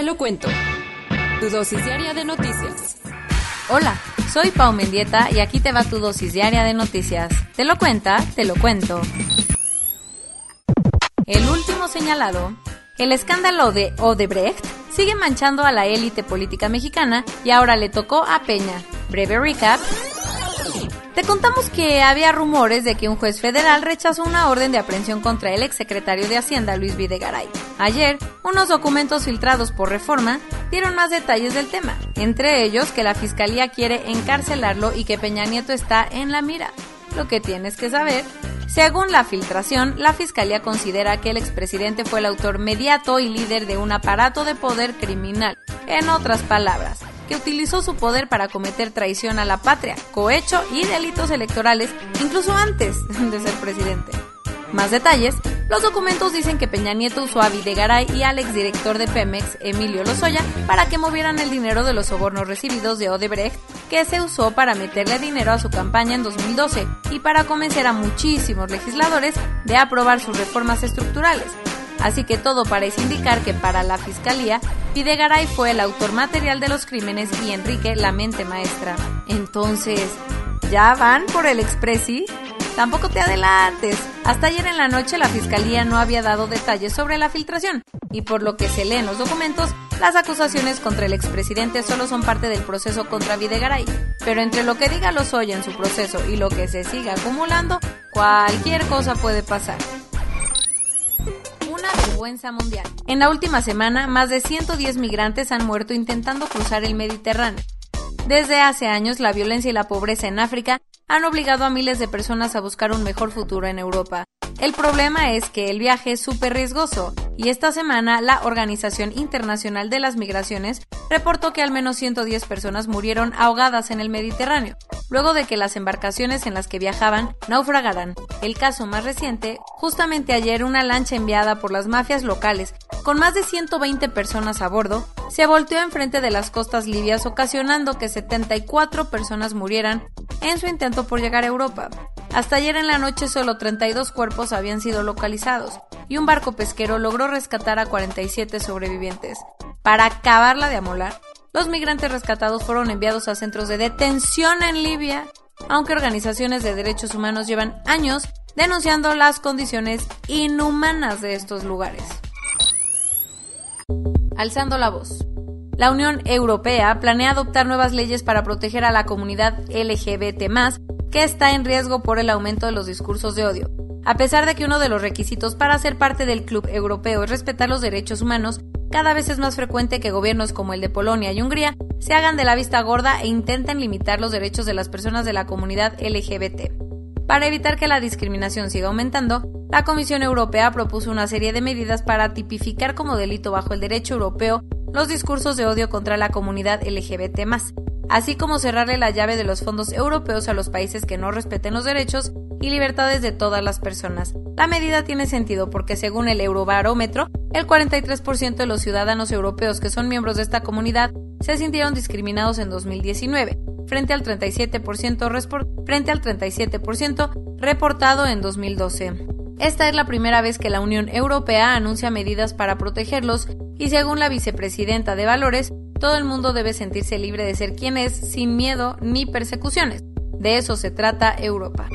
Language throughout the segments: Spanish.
Te lo cuento. Tu dosis diaria de noticias. Hola, soy Pau Mendieta y aquí te va tu dosis diaria de noticias. Te lo cuenta, te lo cuento. El último señalado, el escándalo de Odebrecht sigue manchando a la élite política mexicana y ahora le tocó a Peña. Breve recap. Te contamos que había rumores de que un juez federal rechazó una orden de aprehensión contra el exsecretario de Hacienda Luis Videgaray. Ayer, unos documentos filtrados por Reforma dieron más detalles del tema, entre ellos que la fiscalía quiere encarcelarlo y que Peña Nieto está en la mira. Lo que tienes que saber según la filtración, la Fiscalía considera que el expresidente fue el autor mediato y líder de un aparato de poder criminal. En otras palabras, que utilizó su poder para cometer traición a la patria, cohecho y delitos electorales, incluso antes de ser presidente. Más detalles, los documentos dicen que Peña Nieto usó a Videgaray y al exdirector de Pemex, Emilio Lozoya, para que movieran el dinero de los sobornos recibidos de Odebrecht, que se usó para meterle dinero a su campaña en 2012 y para convencer a muchísimos legisladores de aprobar sus reformas estructurales. Así que todo parece indicar que para la fiscalía, Videgaray fue el autor material de los crímenes y Enrique la mente maestra. Entonces, ¿ya van por el expresi? Tampoco te adelantes. Hasta ayer en la noche la fiscalía no había dado detalles sobre la filtración, y por lo que se lee en los documentos, las acusaciones contra el expresidente solo son parte del proceso contra Videgaray. Pero entre lo que diga Lozoya en su proceso y lo que se siga acumulando, cualquier cosa puede pasar En la última semana, más de 110 migrantes han muerto intentando cruzar el Mediterráneo. Desde hace años, la violencia y la pobreza en África han obligado a miles de personas a buscar un mejor futuro en Europa. El problema es que el viaje es súper riesgoso y esta semana la Organización Internacional de las Migraciones reportó que al menos 110 personas murieron ahogadas en el Mediterráneo, luego de que las embarcaciones en las que viajaban naufragaran. El caso más reciente, justamente ayer una lancha enviada por las mafias locales con más de 120 personas a bordo, se volteó enfrente de las costas libias ocasionando que 74 personas murieran en su intento por llegar a Europa. Hasta ayer en la noche solo 32 cuerpos habían sido localizados y un barco pesquero logró rescatar a 47 sobrevivientes. Para acabarla de amolar, los migrantes rescatados fueron enviados a centros de detención en Libia, aunque organizaciones de derechos humanos llevan años denunciando las condiciones inhumanas de estos lugares. Alzando la voz. La Unión Europea planea adoptar nuevas leyes para proteger a la comunidad LGBT que está en riesgo por el aumento de los discursos de odio. A pesar de que uno de los requisitos para ser parte del Club Europeo es respetar los derechos humanos, cada vez es más frecuente que gobiernos como el de Polonia y Hungría se hagan de la vista gorda e intenten limitar los derechos de las personas de la comunidad LGBT. Para evitar que la discriminación siga aumentando, la Comisión Europea propuso una serie de medidas para tipificar como delito bajo el derecho europeo los discursos de odio contra la comunidad LGBT, así como cerrarle la llave de los fondos europeos a los países que no respeten los derechos y libertades de todas las personas. La medida tiene sentido porque según el Eurobarómetro, el 43% de los ciudadanos europeos que son miembros de esta comunidad se sintieron discriminados en 2019, frente al 37%, frente al 37% reportado en 2012. Esta es la primera vez que la Unión Europea anuncia medidas para protegerlos y según la vicepresidenta de Valores, todo el mundo debe sentirse libre de ser quien es sin miedo ni persecuciones. De eso se trata Europa.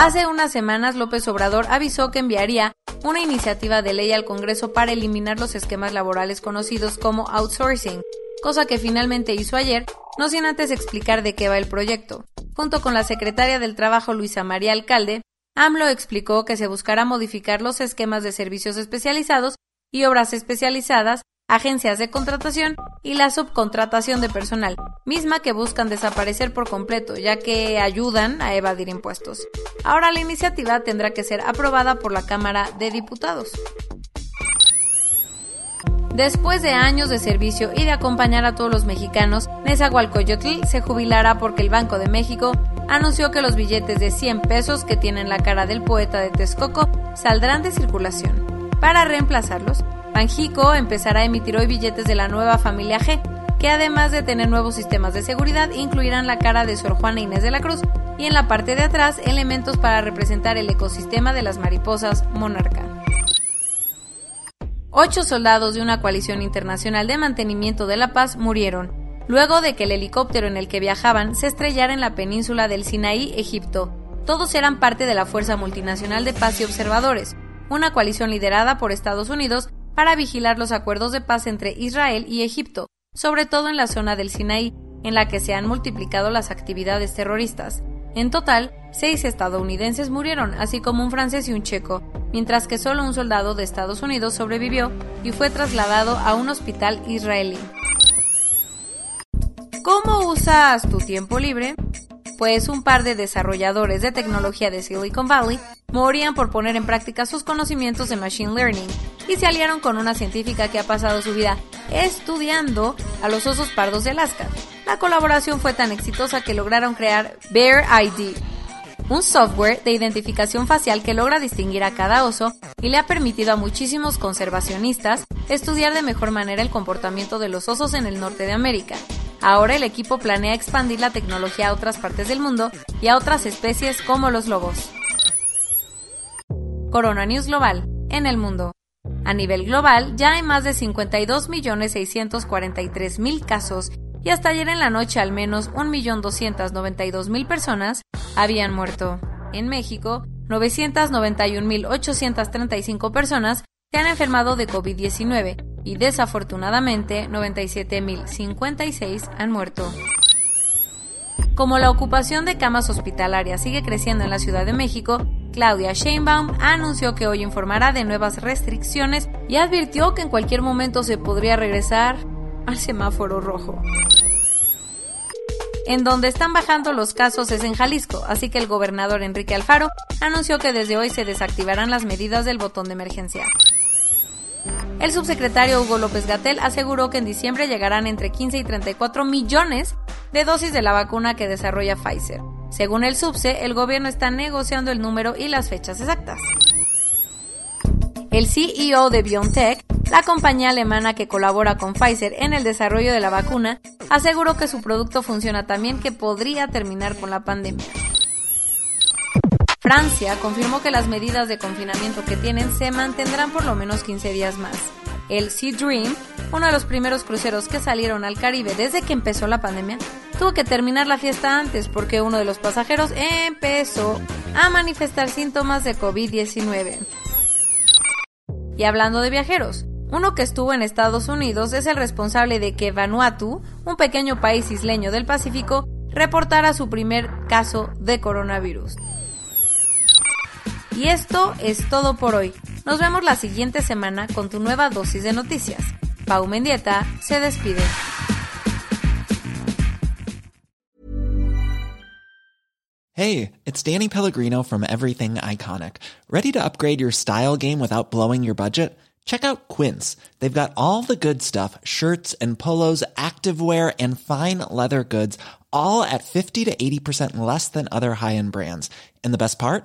Hace unas semanas López Obrador avisó que enviaría una iniciativa de ley al Congreso para eliminar los esquemas laborales conocidos como outsourcing, cosa que finalmente hizo ayer, no sin antes explicar de qué va el proyecto. Junto con la secretaria del Trabajo Luisa María Alcalde, AMLO explicó que se buscará modificar los esquemas de servicios especializados y obras especializadas agencias de contratación y la subcontratación de personal, misma que buscan desaparecer por completo, ya que ayudan a evadir impuestos. Ahora la iniciativa tendrá que ser aprobada por la Cámara de Diputados. Después de años de servicio y de acompañar a todos los mexicanos, Nezahualcóyotl se jubilará porque el Banco de México anunció que los billetes de 100 pesos que tienen la cara del poeta de Texcoco saldrán de circulación. Para reemplazarlos, Banjico empezará a emitir hoy billetes de la nueva familia G, que además de tener nuevos sistemas de seguridad, incluirán la cara de Sor Juana Inés de la Cruz y en la parte de atrás elementos para representar el ecosistema de las mariposas monarca. Ocho soldados de una coalición internacional de mantenimiento de la paz murieron, luego de que el helicóptero en el que viajaban se estrellara en la península del Sinaí, Egipto. Todos eran parte de la Fuerza Multinacional de Paz y Observadores, una coalición liderada por Estados Unidos para vigilar los acuerdos de paz entre Israel y Egipto, sobre todo en la zona del Sinaí, en la que se han multiplicado las actividades terroristas. En total, seis estadounidenses murieron, así como un francés y un checo, mientras que solo un soldado de Estados Unidos sobrevivió y fue trasladado a un hospital israelí. ¿Cómo usas tu tiempo libre? Pues un par de desarrolladores de tecnología de Silicon Valley morían por poner en práctica sus conocimientos de Machine Learning y se aliaron con una científica que ha pasado su vida estudiando a los osos pardos de Alaska. La colaboración fue tan exitosa que lograron crear Bear ID, un software de identificación facial que logra distinguir a cada oso y le ha permitido a muchísimos conservacionistas estudiar de mejor manera el comportamiento de los osos en el norte de América. Ahora el equipo planea expandir la tecnología a otras partes del mundo y a otras especies como los lobos. Corona News Global, en el mundo. A nivel global, ya hay más de 52.643.000 casos y hasta ayer en la noche al menos 1.292.000 personas habían muerto. En México, 991.835 personas se han enfermado de COVID-19 y desafortunadamente 97.056 han muerto. Como la ocupación de camas hospitalarias sigue creciendo en la Ciudad de México, Claudia Sheinbaum anunció que hoy informará de nuevas restricciones y advirtió que en cualquier momento se podría regresar al semáforo rojo. En donde están bajando los casos es en Jalisco, así que el gobernador Enrique Alfaro anunció que desde hoy se desactivarán las medidas del botón de emergencia. El subsecretario Hugo López Gatel aseguró que en diciembre llegarán entre 15 y 34 millones de dosis de la vacuna que desarrolla Pfizer. Según el subse, el gobierno está negociando el número y las fechas exactas. El CEO de BioNTech, la compañía alemana que colabora con Pfizer en el desarrollo de la vacuna, aseguró que su producto funciona tan bien que podría terminar con la pandemia. Francia confirmó que las medidas de confinamiento que tienen se mantendrán por lo menos 15 días más. El Sea Dream, uno de los primeros cruceros que salieron al Caribe desde que empezó la pandemia, tuvo que terminar la fiesta antes porque uno de los pasajeros empezó a manifestar síntomas de COVID-19. Y hablando de viajeros, uno que estuvo en Estados Unidos es el responsable de que Vanuatu, un pequeño país isleño del Pacífico, reportara su primer caso de coronavirus. Y esto es todo por hoy. Nos vemos la siguiente semana con tu nueva dosis de noticias. Pau Mendieta se despide. Hey, it's Danny Pellegrino from Everything Iconic. Ready to upgrade your style game without blowing your budget? Check out Quince. They've got all the good stuff shirts and polos, activewear, and fine leather goods, all at 50 to 80% less than other high end brands. And the best part?